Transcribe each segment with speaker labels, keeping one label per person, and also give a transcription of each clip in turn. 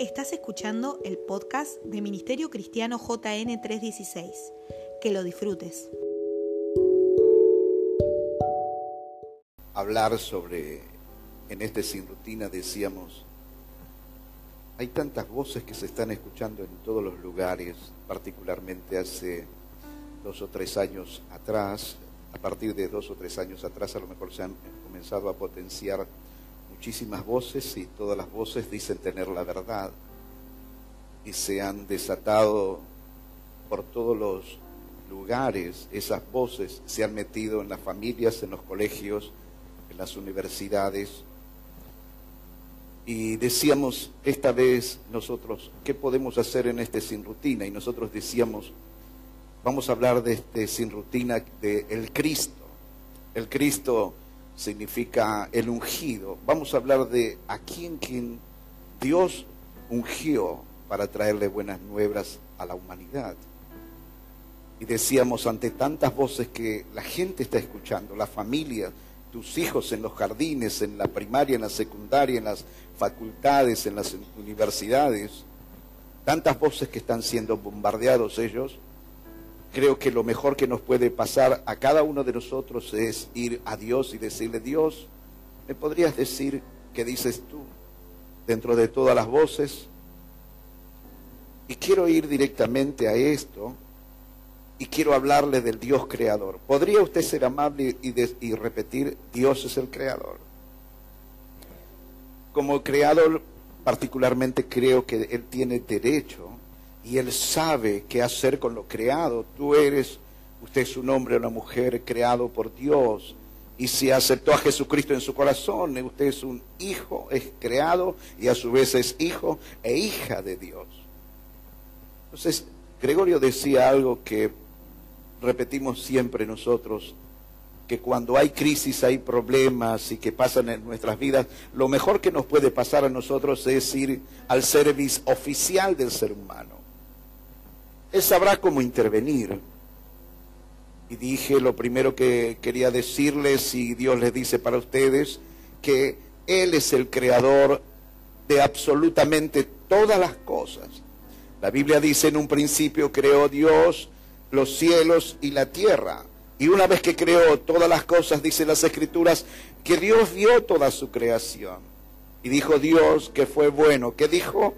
Speaker 1: Estás escuchando el podcast de Ministerio Cristiano JN 316. Que lo disfrutes.
Speaker 2: Hablar sobre, en este sin rutina decíamos, hay tantas voces que se están escuchando en todos los lugares, particularmente hace dos o tres años atrás, a partir de dos o tres años atrás a lo mejor se han comenzado a potenciar muchísimas voces y todas las voces dicen tener la verdad y se han desatado por todos los lugares, esas voces se han metido en las familias, en los colegios, en las universidades. Y decíamos esta vez nosotros, ¿qué podemos hacer en este sin rutina? Y nosotros decíamos, vamos a hablar de este sin rutina de el Cristo. El Cristo significa el ungido. Vamos a hablar de a quién, quien Dios ungió para traerle buenas nuevas a la humanidad. Y decíamos ante tantas voces que la gente está escuchando, la familia, tus hijos en los jardines, en la primaria, en la secundaria, en las facultades, en las universidades, tantas voces que están siendo bombardeados ellos, creo que lo mejor que nos puede pasar a cada uno de nosotros es ir a Dios y decirle, Dios, ¿me podrías decir qué dices tú dentro de todas las voces? Y quiero ir directamente a esto y quiero hablarle del Dios creador. ¿Podría usted ser amable y, repetir, Dios es el creador? Como creador, particularmente creo que Él tiene derecho y Él sabe qué hacer con lo creado. Tú eres, usted es un hombre o una mujer creado por Dios. Y si aceptó a Jesucristo en su corazón, usted es un hijo, es creado y a su vez es hijo e hija de Dios. Entonces, Gregorio decía algo que repetimos siempre nosotros, que cuando hay crisis, hay problemas y que pasan en nuestras vidas, lo mejor que nos puede pasar a nosotros es ir al servicio oficial del ser humano. Él sabrá cómo intervenir. Y dije lo primero que quería decirles, y Dios les dice para ustedes, que Él es el creador de absolutamente todas las cosas. La Biblia dice en un principio creó Dios los cielos y la tierra. Y una vez que creó todas las cosas, dice las escrituras, que Dios vio toda su creación. Y dijo Dios que fue bueno. ¿Qué dijo?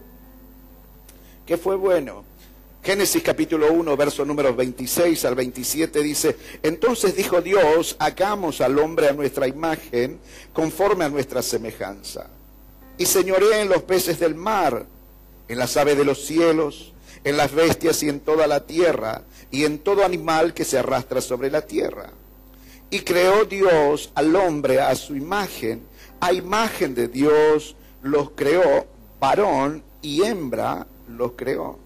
Speaker 2: Que fue bueno. Génesis capítulo 1, verso número 26 al 27 dice, entonces dijo Dios, hagamos al hombre a nuestra imagen, conforme a nuestra semejanza. Y señoré en los peces del mar, en las aves de los cielos, en las bestias y en toda la tierra, y en todo animal que se arrastra sobre la tierra. Y creó Dios al hombre a su imagen, a imagen de Dios los creó, varón y hembra los creó.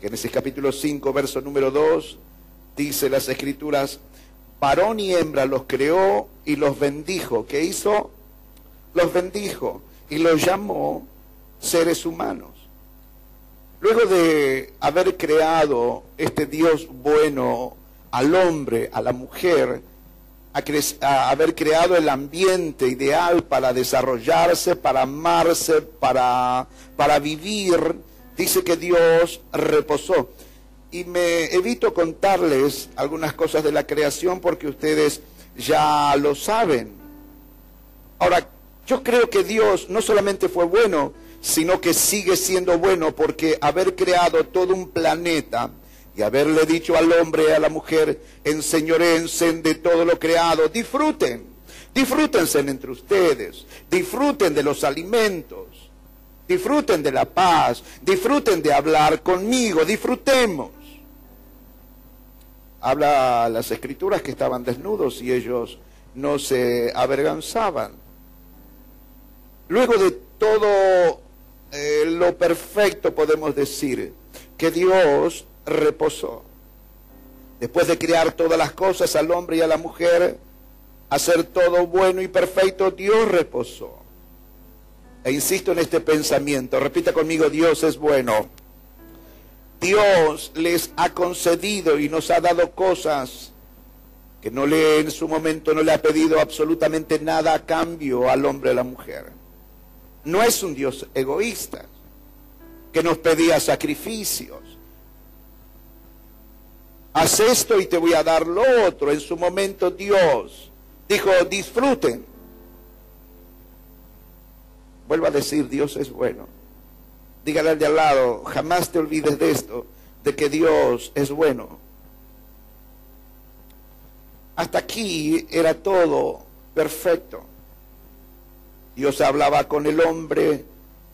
Speaker 2: Génesis capítulo 5, verso número 2, dice las escrituras, varón y hembra los creó y los bendijo. ¿Qué hizo? Los bendijo y los llamó seres humanos. Luego de haber creado este Dios bueno al hombre, a la mujer, a, haber creado el ambiente ideal para desarrollarse, para amarse, para, para vivir, dice que Dios reposó. Y me evito contarles algunas cosas de la creación porque ustedes ya lo saben. Ahora, yo creo que Dios no solamente fue bueno, sino que sigue siendo bueno porque haber creado todo un planeta y haberle dicho al hombre y a la mujer, enseñorense de todo lo creado, disfruten, disfrútense entre ustedes, disfruten de los alimentos, disfruten de la paz, disfruten de hablar conmigo, disfrutemos. Habla las escrituras que estaban desnudos y ellos no se avergonzaban. Luego de todo eh, lo perfecto podemos decir que Dios reposó. Después de crear todas las cosas al hombre y a la mujer, hacer todo bueno y perfecto, Dios reposó. E insisto en este pensamiento, repita conmigo, Dios es bueno. Dios les ha concedido y nos ha dado cosas que no le en su momento no le ha pedido absolutamente nada a cambio al hombre y a la mujer. No es un Dios egoísta. que nos pedía sacrificios. Haz esto y te voy a dar lo otro. En su momento Dios dijo, disfruten. Vuelvo a decir, Dios es bueno. Dígale al de al lado, jamás te olvides de esto, de que Dios es bueno. Hasta aquí era todo perfecto. Dios hablaba con el hombre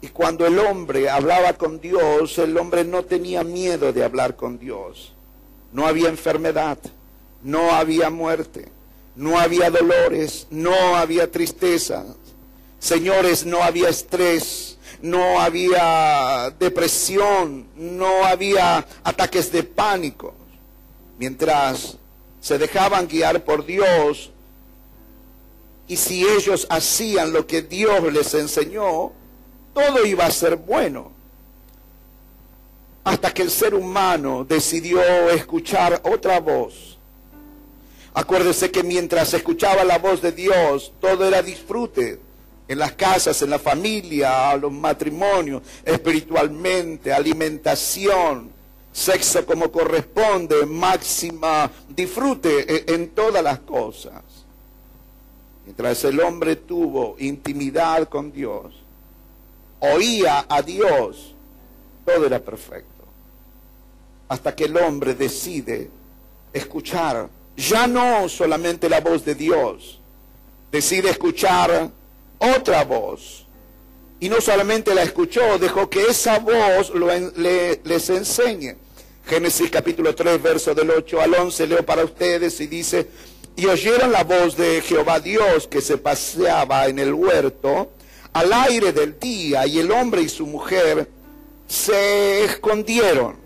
Speaker 2: y cuando el hombre hablaba con Dios, el hombre no tenía miedo de hablar con Dios. No había enfermedad, no había muerte, no había dolores, no había tristeza. Señores, no había estrés, no había depresión, no había ataques de pánico. Mientras se dejaban guiar por Dios, y si ellos hacían lo que Dios les enseñó, todo iba a ser bueno. Hasta que el ser humano decidió escuchar otra voz. Acuérdese que mientras escuchaba la voz de Dios, todo era disfrute. En las casas, en la familia, los matrimonios, espiritualmente, alimentación, sexo como corresponde, máxima disfrute en todas las cosas. Mientras el hombre tuvo intimidad con Dios, oía a Dios, todo era perfecto. Hasta que el hombre decide escuchar ya no solamente la voz de Dios, decide escuchar otra voz. Y no solamente la escuchó, dejó que esa voz les enseñe. Génesis capítulo 3, verso del 8 al 11, leo para ustedes y dice, y oyeron la voz de Jehová Dios que se paseaba en el huerto al aire del día y el hombre y su mujer se escondieron.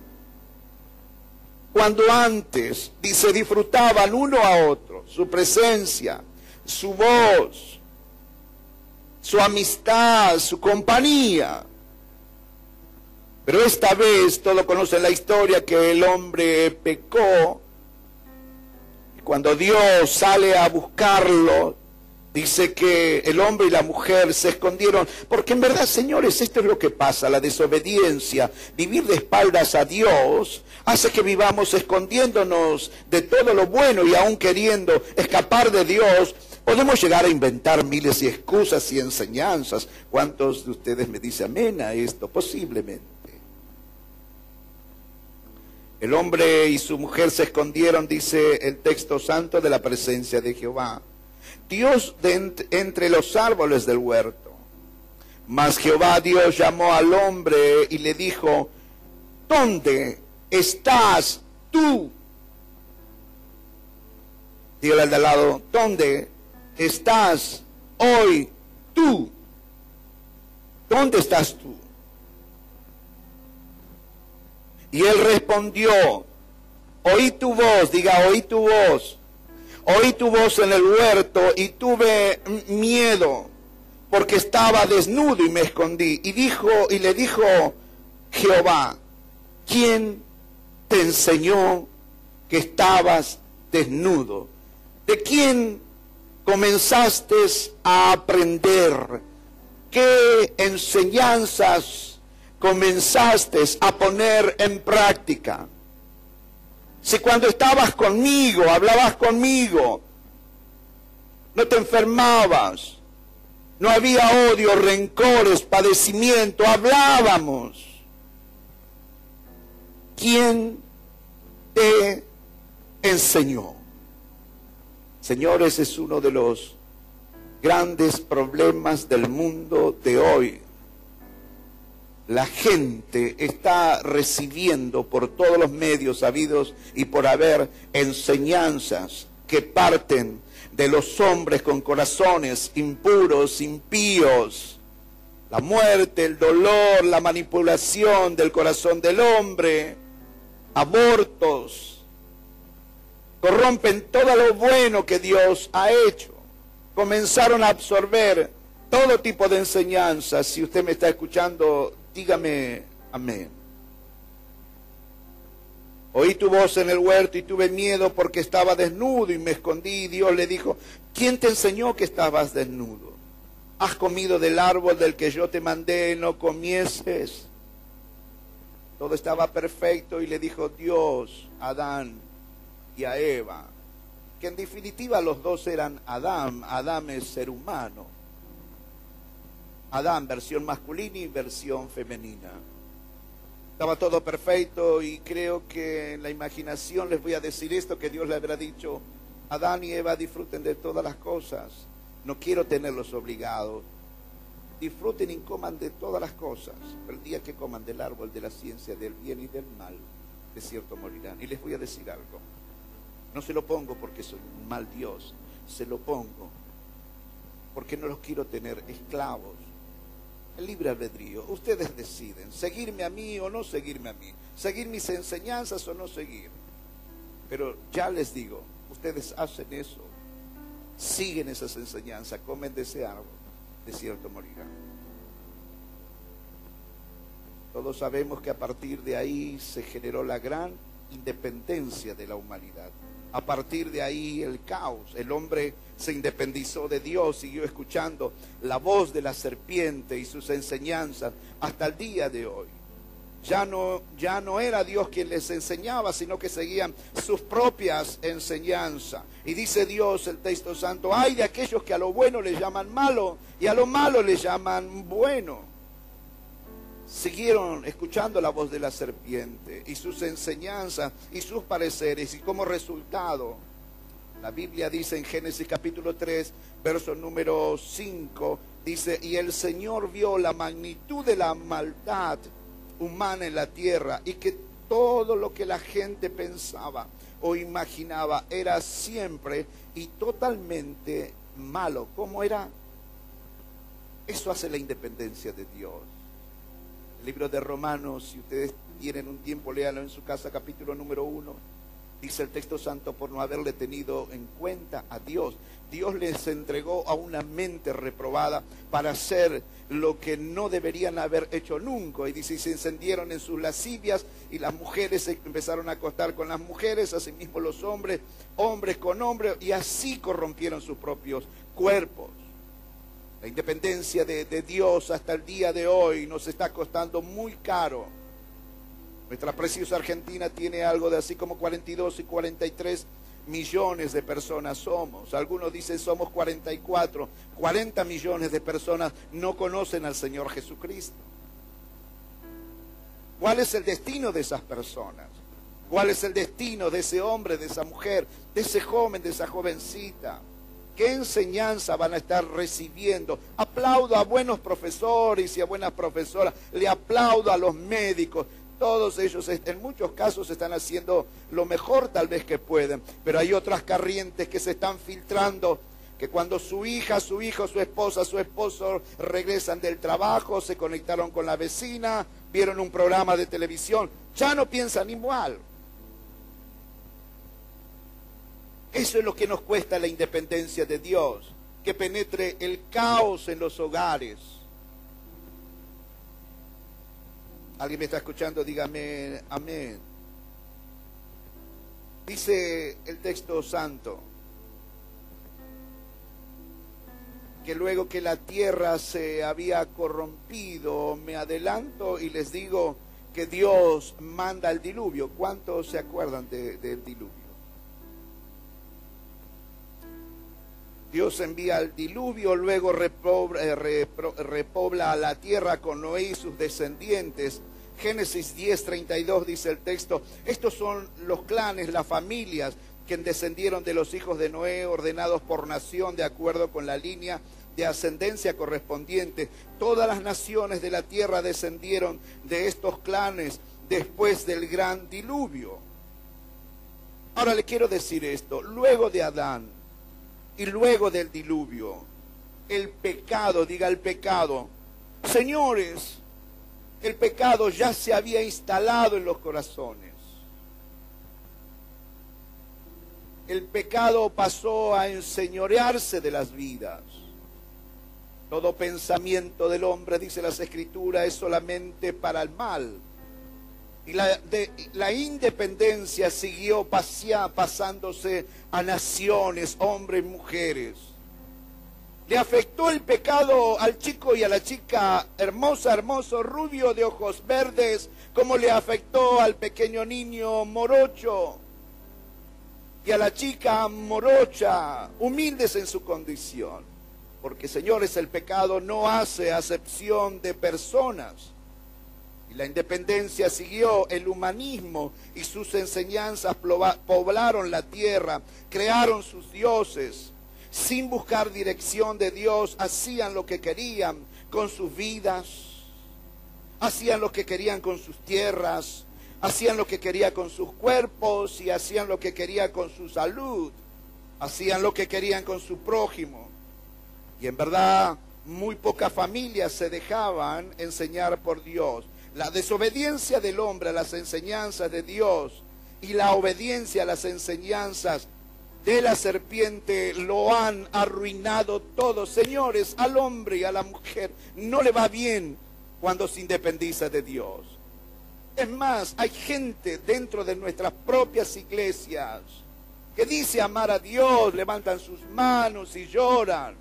Speaker 2: Cuando antes, dice, disfrutaban uno a otro, su presencia, su voz, su amistad, su compañía. Pero esta vez, todos conocen la historia que el hombre pecó. Cuando Dios sale a buscarlo, dice que el hombre y la mujer se escondieron, porque en verdad, señores, esto es lo que pasa, la desobediencia, vivir de espaldas a Dios, hace que vivamos escondiéndonos de todo lo bueno y aún queriendo escapar de Dios, podemos llegar a inventar miles de excusas y enseñanzas. ¿Cuántos de ustedes me dicen amén a esto? Posiblemente. El hombre y su mujer se escondieron, dice el texto santo, de la presencia de Jehová. Dios entre los árboles del huerto. Mas Jehová Dios llamó al hombre y le dijo, ¿dónde estás tú? Dígale al de lado, ¿dónde estás hoy tú? ¿Dónde estás tú? Y él respondió, oí tu voz, diga, oí tu voz, oí tu voz en el huerto y tuve miedo porque estaba desnudo y me escondí. Y dijo, y le dijo Jehová, ¿quién te enseñó que estabas desnudo? ¿De quién comenzaste a aprender? ¿Qué enseñanzas comenzaste a poner en práctica. Si cuando estabas conmigo, hablabas conmigo, no te enfermabas, no había odio, rencores, padecimiento, hablábamos. ¿Quién te enseñó? Señores, es uno de los grandes problemas del mundo de hoy la gente está recibiendo por todos los medios habidos y por haber enseñanzas que parten de los hombres con corazones impuros, impíos. La muerte, el dolor, la manipulación del corazón del hombre, abortos, corrompen todo lo bueno que Dios ha hecho. Comenzaron a absorber todo tipo de enseñanzas. Si usted me está escuchando Dígame amén. Oí tu voz en el huerto y tuve miedo porque estaba desnudo y me escondí. Y Dios le dijo, ¿quién te enseñó que estabas desnudo? ¿Has comido del árbol del que yo te mandé, no comieses? Todo estaba perfecto y le dijo Dios Adán y a Eva, que en definitiva los dos eran Adán, Adán es ser humano. Adán, versión masculina y versión femenina. Estaba todo perfecto y creo que en la imaginación les voy a decir esto que Dios le habrá dicho, Adán y Eva disfruten de todas las cosas, no quiero tenerlos obligados, disfruten y coman de todas las cosas, pero el día que coman del árbol de la ciencia del bien y del mal, de cierto morirán. Y les voy a decir algo, no se lo pongo porque soy un mal Dios, se lo pongo porque no los quiero tener esclavos el libre albedrío. Ustedes deciden seguirme a mí o no seguirme a mí, seguir mis enseñanzas o no seguir. Pero ya les digo, ustedes hacen eso, siguen esas enseñanzas, comen de ese árbol, de cierto morirán. Todos sabemos que a partir de ahí se generó la gran independencia de la humanidad. A partir de ahí el caos, el hombre se independizó de Dios, siguió escuchando la voz de la serpiente y sus enseñanzas hasta el día de hoy. Ya no, ya no era Dios quien les enseñaba, sino que seguían sus propias enseñanzas. Y dice Dios, el texto santo, hay de aquellos que a lo bueno le llaman malo y a lo malo le llaman bueno. Siguieron escuchando la voz de la serpiente y sus enseñanzas y sus pareceres y como resultado la Biblia dice en Génesis capítulo 3, verso número 5, dice, y el Señor vio la magnitud de la maldad humana en la tierra y que todo lo que la gente pensaba o imaginaba era siempre y totalmente malo. ¿Cómo era? Eso hace la independencia de Dios. Libro de Romanos, si ustedes tienen un tiempo, léalo en su casa, capítulo número 1 dice el texto santo, por no haberle tenido en cuenta a Dios. Dios les entregó a una mente reprobada para hacer lo que no deberían haber hecho nunca. Y dice, se encendieron en sus lascivias y las mujeres se empezaron a acostar con las mujeres, asimismo los hombres, hombres con hombres, y así corrompieron sus propios cuerpos. La independencia de, Dios hasta el día de hoy nos está costando muy caro nuestra preciosa Argentina tiene algo de así como 42 y 43 millones de personas somos. Algunos dicen somos 44. 40 millones de personas no conocen al Señor Jesucristo. ¿Cuál es el destino de esas personas? ¿Cuál es el destino de ese hombre, de esa mujer, de ese joven, de esa jovencita? ¿Qué enseñanza van a estar recibiendo? Aplaudo a buenos profesores y a buenas profesoras. Le aplaudo a los médicos. Todos ellos en muchos casos están haciendo lo mejor tal vez que pueden, pero hay otras corrientes que se están filtrando que cuando su hija, su hijo, su esposa, su esposo regresan del trabajo, se conectaron con la vecina, vieron un programa de televisión, ya no piensan igual. Eso es lo que nos cuesta la independencia de Dios, que penetre el caos en los hogares ¿Alguien me está escuchando? Dígame amén. Dice el texto santo que luego que la tierra se había corrompido, me adelanto y les digo que Dios manda el diluvio. ¿Cuántos se acuerdan del diluvio? Dios envía el diluvio, luego eh, repobla, la tierra con Noé y sus descendientes. Génesis 10, 32 dice el texto, estos son los clanes, las familias que descendieron de los hijos de Noé, ordenados por nación de acuerdo con la línea de ascendencia correspondiente. Todas las naciones de la tierra descendieron de estos clanes después del gran diluvio. Ahora le quiero decir esto, luego de Adán, y luego del diluvio. El pecado, diga el pecado. Señores, el pecado ya se había instalado en los corazones. El pecado pasó a enseñorearse de las vidas. Todo pensamiento del hombre, dice las escrituras, es solamente para el mal. Y la, de, la independencia siguió pasea, pasándose a naciones, hombres, mujeres. Le afectó el pecado al chico y a la chica hermosa, hermoso, rubio de ojos verdes, como le afectó al pequeño niño morocho y a la chica morocha, humildes en su condición. Porque, señores, el pecado no hace acepción de personas. La independencia siguió el humanismo y sus enseñanzas poblaron la tierra, crearon sus dioses sin buscar dirección de Dios, hacían lo que querían con sus vidas, hacían lo que querían con sus tierras, hacían lo que querían con sus cuerpos y hacían lo que querían con su salud, hacían lo que querían con su prójimo. Y en verdad, muy pocas familias se dejaban enseñar por Dios. La desobediencia del hombre a las enseñanzas de Dios y la obediencia a las enseñanzas de la serpiente lo han arruinado todo. Señores, al hombre y a la mujer no le va bien cuando se independiza de Dios. Es más, hay gente dentro de nuestras propias iglesias que dice amar a Dios, levantan sus manos y lloran,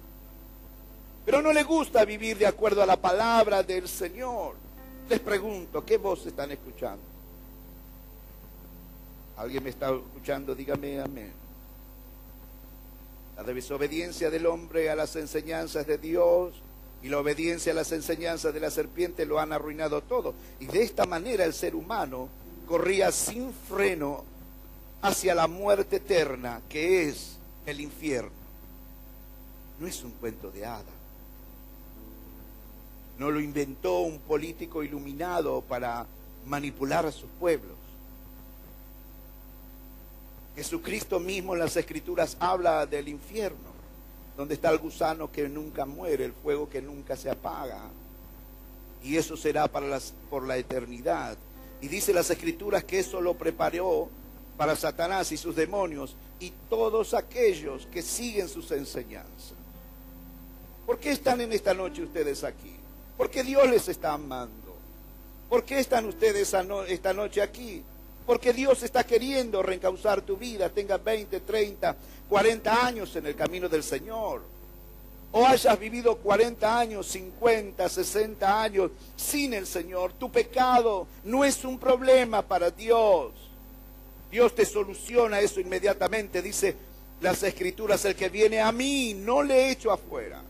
Speaker 2: pero no le gusta vivir de acuerdo a la palabra del Señor. Les pregunto, ¿qué voz están escuchando? ¿Alguien me está escuchando? Dígame amén. La desobediencia del hombre a las enseñanzas de Dios y la obediencia a las enseñanzas de la serpiente lo han arruinado todo. Y de esta manera el ser humano corría sin freno hacia la muerte eterna que es el infierno. No es un cuento de hadas. No lo inventó un político iluminado para manipular a sus pueblos. Jesucristo mismo en las escrituras habla del infierno, donde está el gusano que nunca muere, el fuego que nunca se apaga. Y eso será para por la eternidad. Y dice las escrituras que eso lo preparó para Satanás y sus demonios y todos aquellos que siguen sus enseñanzas. ¿Por qué están en esta noche ustedes aquí? Porque Dios les está amando. ¿Por qué están ustedes esta noche aquí? Porque Dios está queriendo reencauzar tu vida, tengas 20, 30, 40 años en el camino del Señor. O hayas vivido 40 años, 50, 60 años sin el Señor. Tu pecado no es un problema para Dios. Dios te soluciona eso inmediatamente. Dice las escrituras, el que viene a mí, no le echo afuera.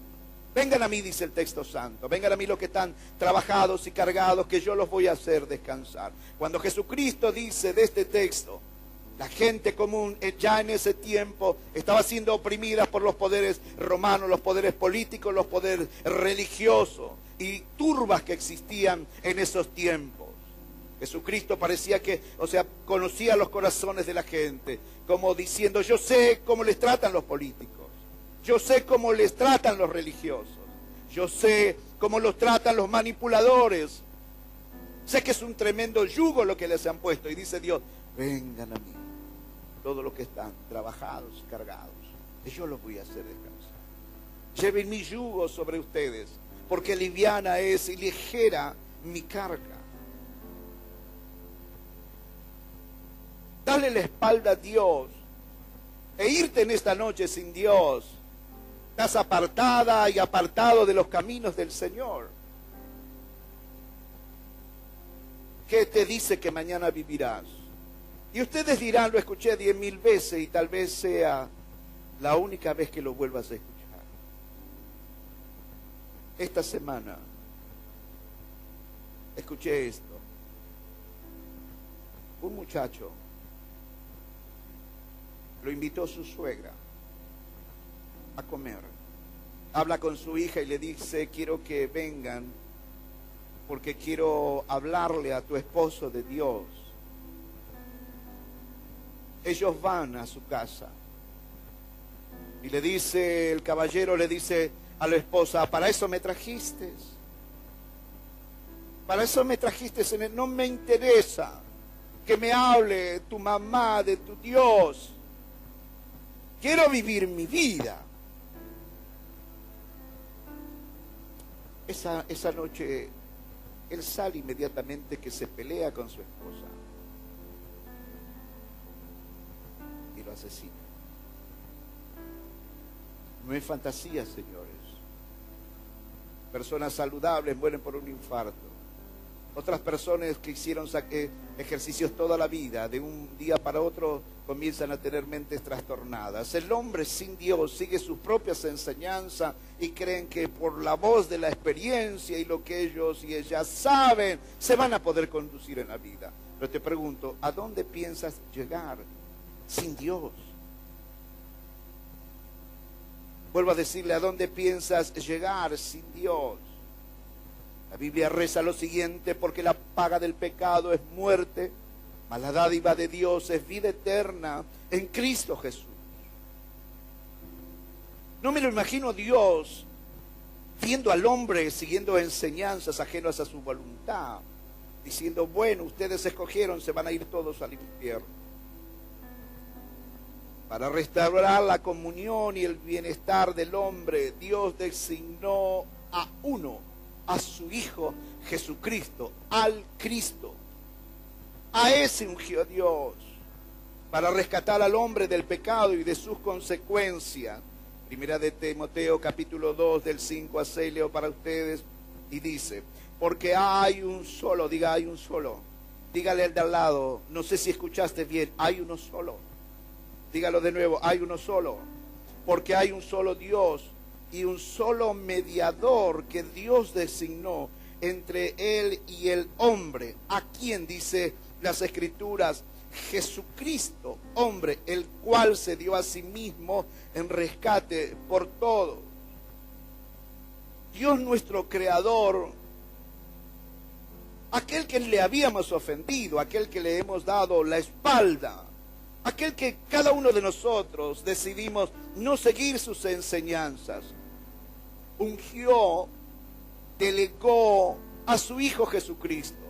Speaker 2: Vengan a mí, dice el texto santo. Vengan a mí los que están trabajados y cargados, que yo los voy a hacer descansar. Cuando Jesucristo dice de este texto, la gente común eh, ya en ese tiempo estaba siendo oprimida por los poderes romanos, los poderes políticos, los poderes religiosos y turbas que existían en esos tiempos. Jesucristo parecía que, o sea, conocía los corazones de la gente, como diciendo, yo sé cómo les tratan los políticos. Yo sé cómo les tratan los religiosos. Yo sé cómo los tratan los manipuladores. Sé que es un tremendo yugo lo que les han puesto. Y dice Dios, vengan a mí, todos los que están trabajados cargados. Y yo los voy a hacer descansar. Lleven mi yugo sobre ustedes, porque liviana es y ligera mi carga. Dale la espalda a Dios e irte en esta noche sin Dios Estás apartada y apartado de los caminos del Señor. ¿Qué te dice que mañana vivirás? Y ustedes dirán, lo escuché diez mil veces y tal vez sea la única vez que lo vuelvas a escuchar. Esta semana escuché esto. Un muchacho lo invitó su suegra a comer. Habla con su hija y le dice, quiero que vengan porque quiero hablarle a tu esposo de Dios. Ellos van a su casa. Y le dice, el caballero le dice a la esposa, para eso me trajiste. Para eso me trajiste, no me interesa que me hable tu mamá de tu Dios. Quiero vivir mi vida. Esa, esa noche él sale inmediatamente que se pelea con su esposa y lo asesina. No es fantasía, señores. Personas saludables mueren por un infarto. Otras personas que hicieron ejercicios toda la vida, de un día para otro comienzan a tener mentes trastornadas. El hombre sin Dios sigue sus propias enseñanzas y creen que por la voz de la experiencia y lo que ellos y ellas saben, se van a poder conducir en la vida. Pero te pregunto, ¿a dónde piensas llegar sin Dios? Vuelvo a decirle, ¿a dónde piensas llegar sin Dios? La Biblia reza lo siguiente, porque la paga del pecado es muerte, mas la dádiva de Dios es vida eterna en Cristo Jesús. No me lo imagino Dios viendo al hombre siguiendo enseñanzas ajenas a su voluntad, diciendo, bueno, ustedes escogieron, se van a ir todos al infierno. Para restaurar la comunión y el bienestar del hombre, Dios designó a uno a su Hijo Jesucristo, al Cristo. A ese ungió Dios para rescatar al hombre del pecado y de sus consecuencias. Primera de Timoteo capítulo 2 del 5 a 6 leo para ustedes y dice, porque hay un solo, diga hay un solo. Dígale al de al lado, no sé si escuchaste bien, hay uno solo. Dígalo de nuevo, hay uno solo. Porque hay un solo Dios y un solo mediador que Dios designó entre él y el hombre, a quien dice las escrituras, Jesucristo, hombre, el cual se dio a sí mismo en rescate por todo. Dios nuestro creador, aquel que le habíamos ofendido, aquel que le hemos dado la espalda, aquel que cada uno de nosotros decidimos no seguir sus enseñanzas, ungió, delegó a su Hijo Jesucristo,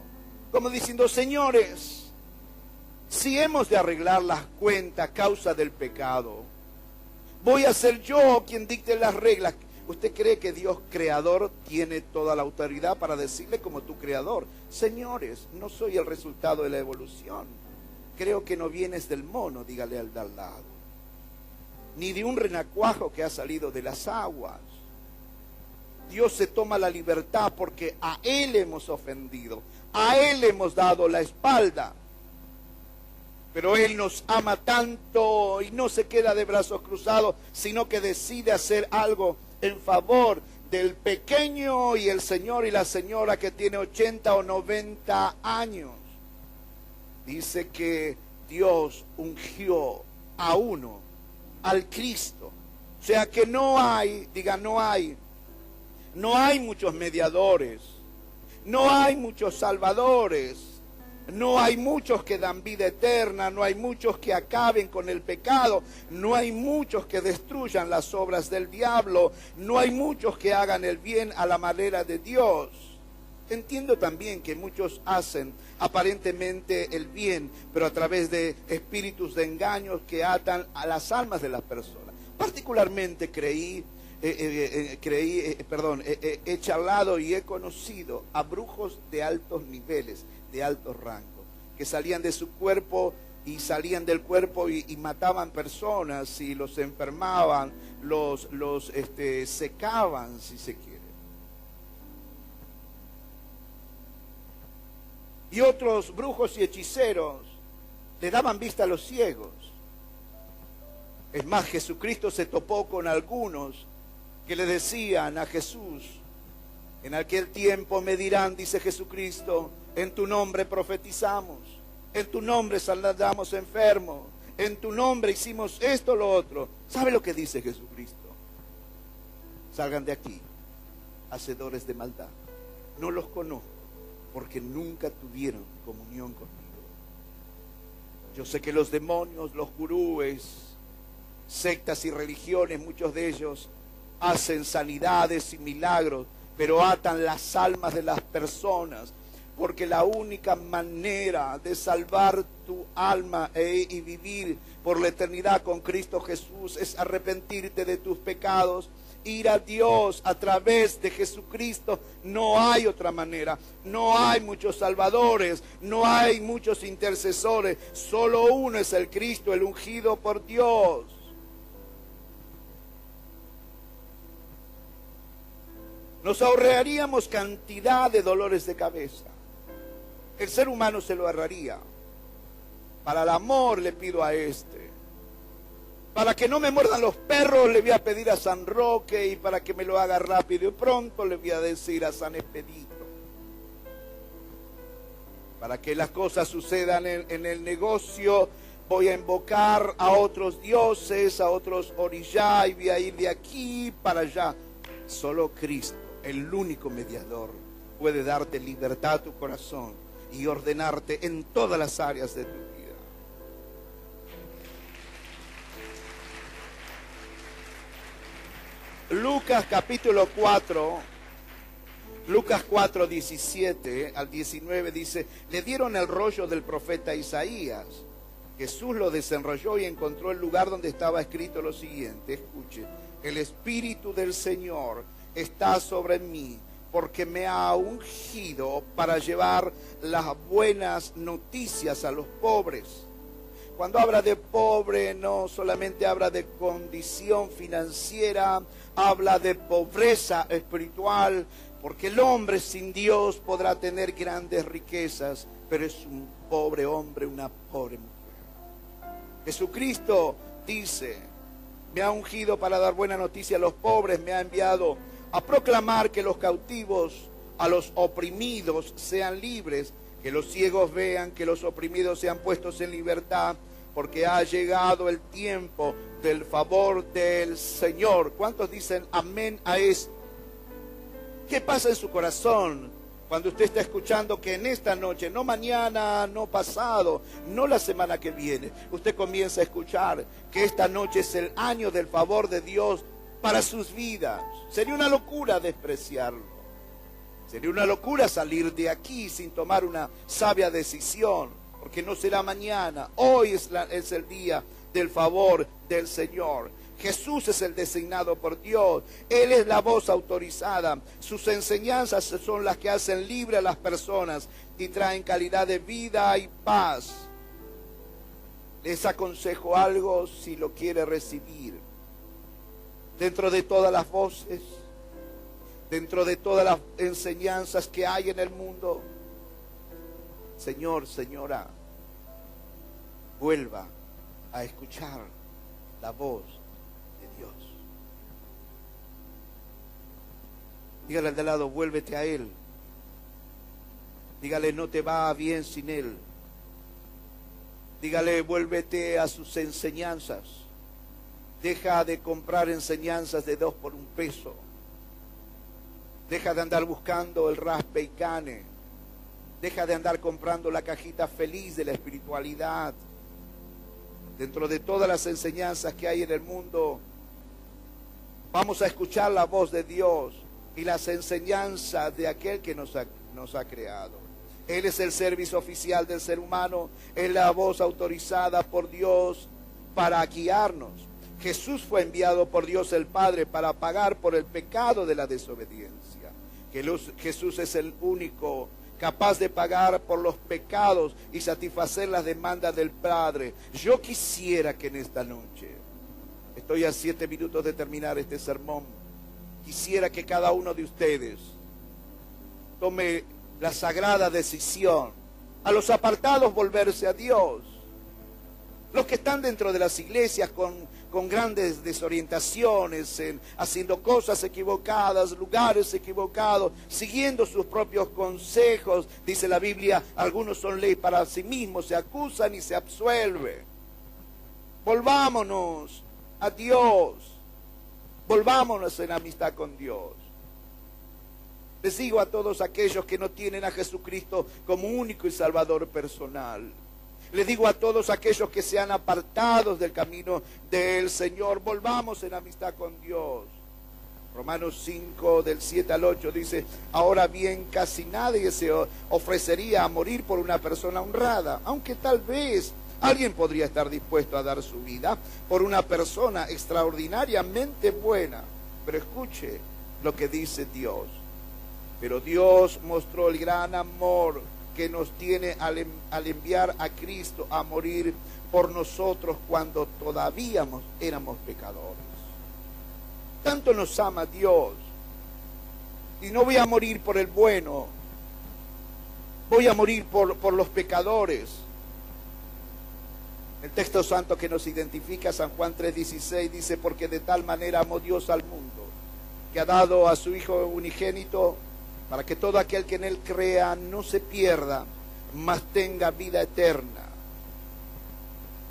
Speaker 2: como diciendo, señores, si hemos de arreglar las cuentas a causa del pecado, voy a ser yo quien dicte las reglas. ¿Usted cree que Dios creador tiene toda la autoridad para decirle como tu creador? Señores, no soy el resultado de la evolución. Creo que no vienes del mono, dígale al de al lado. Ni de un renacuajo que ha salido de las aguas. Dios se toma la libertad porque a Él hemos ofendido, a Él hemos dado la espalda. Pero Él nos ama tanto y no se queda de brazos cruzados, sino que decide hacer algo en favor del pequeño y el señor y la señora que tiene 80 o 90 años. Dice que Dios ungió a uno, al Cristo. O sea que no hay, diga, no hay no hay muchos mediadores, no hay muchos salvadores, no hay muchos que dan vida eterna, no hay muchos que acaben con el pecado, no hay muchos que destruyan las obras del diablo, no hay muchos que hagan el bien a la manera de Dios. Entiendo también que muchos hacen aparentemente el bien, pero a través de espíritus de engaños que atan a las almas de las personas. Particularmente creí eh, eh, eh, creí, perdón, he charlado y he conocido a brujos de altos niveles, de altos rangos, que salían de su cuerpo y salían del cuerpo y, mataban personas y los enfermaban, los, los este, secaban, si se quiere. Y otros brujos y hechiceros le daban vista a los ciegos. Es más, Jesucristo se topó con algunos que le decían a Jesús, en aquel tiempo me dirán, dice Jesucristo, en tu nombre profetizamos, en tu nombre saludamos enfermos, en tu nombre hicimos esto lo otro. ¿Sabe lo que dice Jesucristo? Salgan de aquí, hacedores de maldad. No los conozco porque nunca tuvieron comunión conmigo. Yo sé que los demonios, los gurúes, sectas y religiones, muchos de ellos hacen sanidades y milagros, pero atan las almas de las personas, porque la única manera de salvar tu alma e, y vivir por la eternidad con Cristo Jesús es arrepentirte de tus pecados, ir a Dios a través de Jesucristo. No hay otra manera, no hay muchos salvadores, no hay muchos intercesores, solo uno es el Cristo, el ungido por Dios. Nos ahorraríamos cantidad de dolores de cabeza. El ser humano se lo ahorraría. Para el amor le pido a este. Para que no me muerdan los perros le voy a pedir a San Roque y para que me lo haga rápido y pronto le voy a decir a San Expedito. Para que las cosas sucedan en, el negocio voy a invocar a otros dioses, a otros orillá y voy a ir de aquí para allá. Solo Cristo, el único mediador, puede darte libertad a tu corazón y ordenarte en todas las áreas de tu vida. Lucas capítulo 4, Lucas 4, 17 al 19 dice, le dieron el rollo del profeta Isaías. Jesús lo desenrolló y encontró el lugar donde estaba escrito lo siguiente, escuche, el Espíritu del Señor está sobre mí porque me ha ungido para llevar las buenas noticias a los pobres. Cuando habla de pobre, no solamente habla de condición financiera, habla de pobreza espiritual, porque el hombre sin Dios podrá tener grandes riquezas, pero es un pobre hombre, una pobre mujer. Jesucristo dice, me ha ungido para dar buena noticia a los pobres, me ha enviado a proclamar que los cautivos, a los oprimidos sean libres, que los ciegos vean, que los oprimidos sean puestos en libertad, porque ha llegado el tiempo del favor del Señor. ¿Cuántos dicen amén a esto? ¿Qué pasa en su corazón cuando usted está escuchando que en esta noche, no mañana, no pasado, no la semana que viene, usted comienza a escuchar que esta noche es el año del favor de Dios para sus vidas. Sería una locura despreciarlo. Sería una locura salir de aquí sin tomar una sabia decisión, porque no será mañana. Hoy es, el día del favor del Señor. Jesús es el designado por Dios. Él es la voz autorizada. Sus enseñanzas son las que hacen libre a las personas y traen calidad de vida y paz. Les aconsejo algo si lo quiere recibir dentro de todas las voces, dentro de todas las enseñanzas que hay en el mundo. Señor, señora, vuelva a escuchar la voz de Dios. Dígale al de lado, vuélvete a Él. Dígale, no te va bien sin Él. Dígale, vuélvete a sus enseñanzas. Deja de comprar enseñanzas de dos por un peso. Deja de andar buscando el raspe y cane. Deja de andar comprando la cajita feliz de la espiritualidad. Dentro de todas las enseñanzas que hay en el mundo, vamos a escuchar la voz de Dios y las enseñanzas de aquel que nos ha, nos ha creado. Él es el servicio oficial del ser humano, es la voz autorizada por Dios para guiarnos. Jesús fue enviado por Dios el Padre para pagar por el pecado de la desobediencia. Jesús es el único capaz de pagar por los pecados y satisfacer las demandas del Padre. Yo quisiera que en esta noche, estoy a siete minutos de terminar este sermón, quisiera que cada uno de ustedes tome la sagrada decisión, a los apartados volverse a Dios, los que están dentro de las iglesias con con grandes desorientaciones, en, haciendo cosas equivocadas, lugares equivocados, siguiendo sus propios consejos. Dice la Biblia, algunos son ley para sí mismos, se acusan y se absuelven. Volvámonos a Dios, volvámonos en amistad con Dios. Les digo a todos aquellos que no tienen a Jesucristo como único y salvador personal le digo a todos aquellos que se han apartado del camino del Señor, volvamos en amistad con Dios. Romanos 5 del 7 al 8 dice, ahora bien casi nadie se ofrecería a morir por una persona honrada, aunque tal vez alguien podría estar dispuesto a dar su vida por una persona extraordinariamente buena. Pero escuche lo que dice Dios. Pero Dios mostró el gran amor que nos tiene al, enviar a Cristo a morir por nosotros cuando todavía éramos pecadores. Tanto nos ama Dios Y no voy a morir por el bueno, voy a morir por, por los pecadores. El texto santo que nos identifica, San Juan 3:16, dice, porque de tal manera amó Dios al mundo, que ha dado a su Hijo unigénito, para que todo aquel que en él crea no se pierda, mas tenga vida eterna.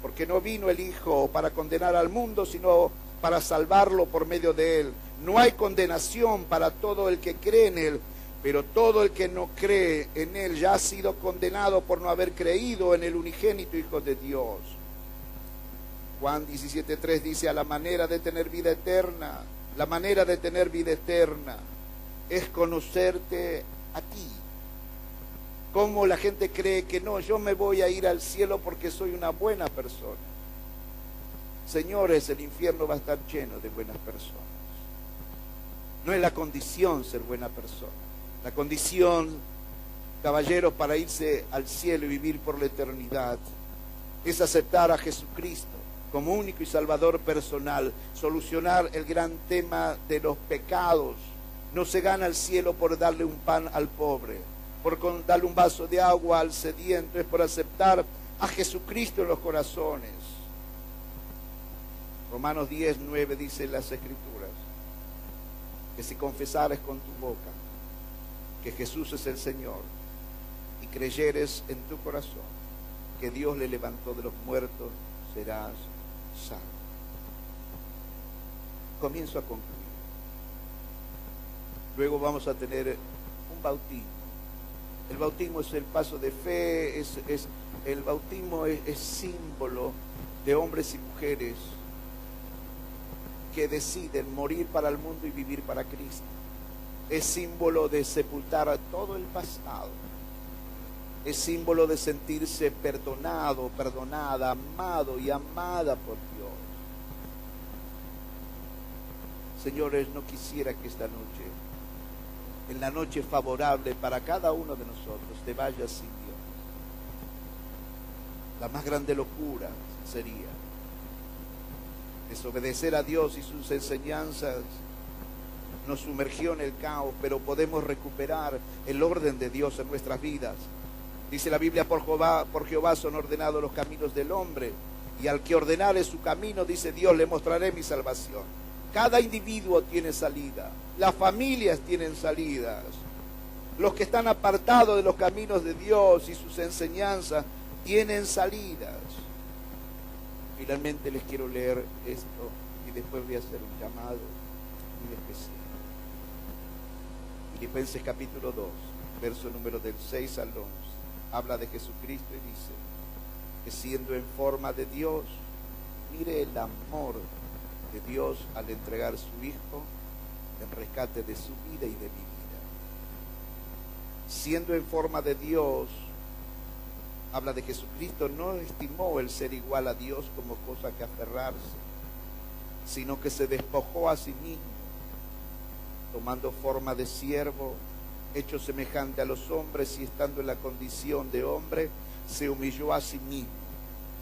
Speaker 2: Porque no vino el Hijo para condenar al mundo, sino para salvarlo por medio de él. No hay condenación para todo el que cree en él, pero todo el que no cree en él ya ha sido condenado por no haber creído en el unigénito Hijo de Dios. Juan 17.3 dice, a la manera de tener vida eterna, la manera de tener vida eterna es conocerte a ti. Como la gente cree que no, yo me voy a ir al cielo porque soy una buena persona. Señores, el infierno va a estar lleno de buenas personas. No es la condición ser buena persona. La condición, caballeros, para irse al cielo y vivir por la eternidad, es aceptar a Jesucristo como único y salvador personal, solucionar el gran tema de los pecados. No se gana el cielo por darle un pan al pobre, por darle un vaso de agua al sediento, es por aceptar a Jesucristo en los corazones. Romanos 10, 9 dice las Escrituras que si confesares con tu boca que Jesús es el Señor y creyeres en tu corazón que Dios le levantó de los muertos, serás salvo. Comienzo a concluir. Luego vamos a tener un bautismo. El bautismo es el paso de fe, es, el bautismo es símbolo de hombres y mujeres que deciden morir para el mundo y vivir para Cristo. Es símbolo de sepultar todo el pasado. Es símbolo de sentirse perdonado, perdonada, amado y amada por Dios. Señores, no quisiera que esta noche, en la noche favorable para cada uno de nosotros, te vayas sin Dios. La más grande locura sería desobedecer a Dios y sus enseñanzas nos sumergió en el caos, pero podemos recuperar el orden de Dios en nuestras vidas. Dice la Biblia, por Jehová, por Jehová son ordenados los caminos del hombre, y al que ordenare su camino, dice Dios, le mostraré mi salvación. Cada individuo tiene salida, las familias tienen salidas. Los que están apartados de los caminos de Dios y sus enseñanzas tienen salidas. Finalmente les quiero leer esto y después voy a hacer un llamado muy especial. Filipenses capítulo 2, verso número del 6 al 11, habla de Jesucristo y dice que siendo en forma de Dios, mire el amor de Dios al entregar su Hijo en rescate de su vida y de mi vida. Siendo en forma de Dios, habla de Jesucristo, no estimó el ser igual a Dios como cosa que aferrarse, sino que se despojó a sí mismo, tomando forma de siervo, hecho semejante a los hombres y estando en la condición de hombre, se humilló a sí mismo,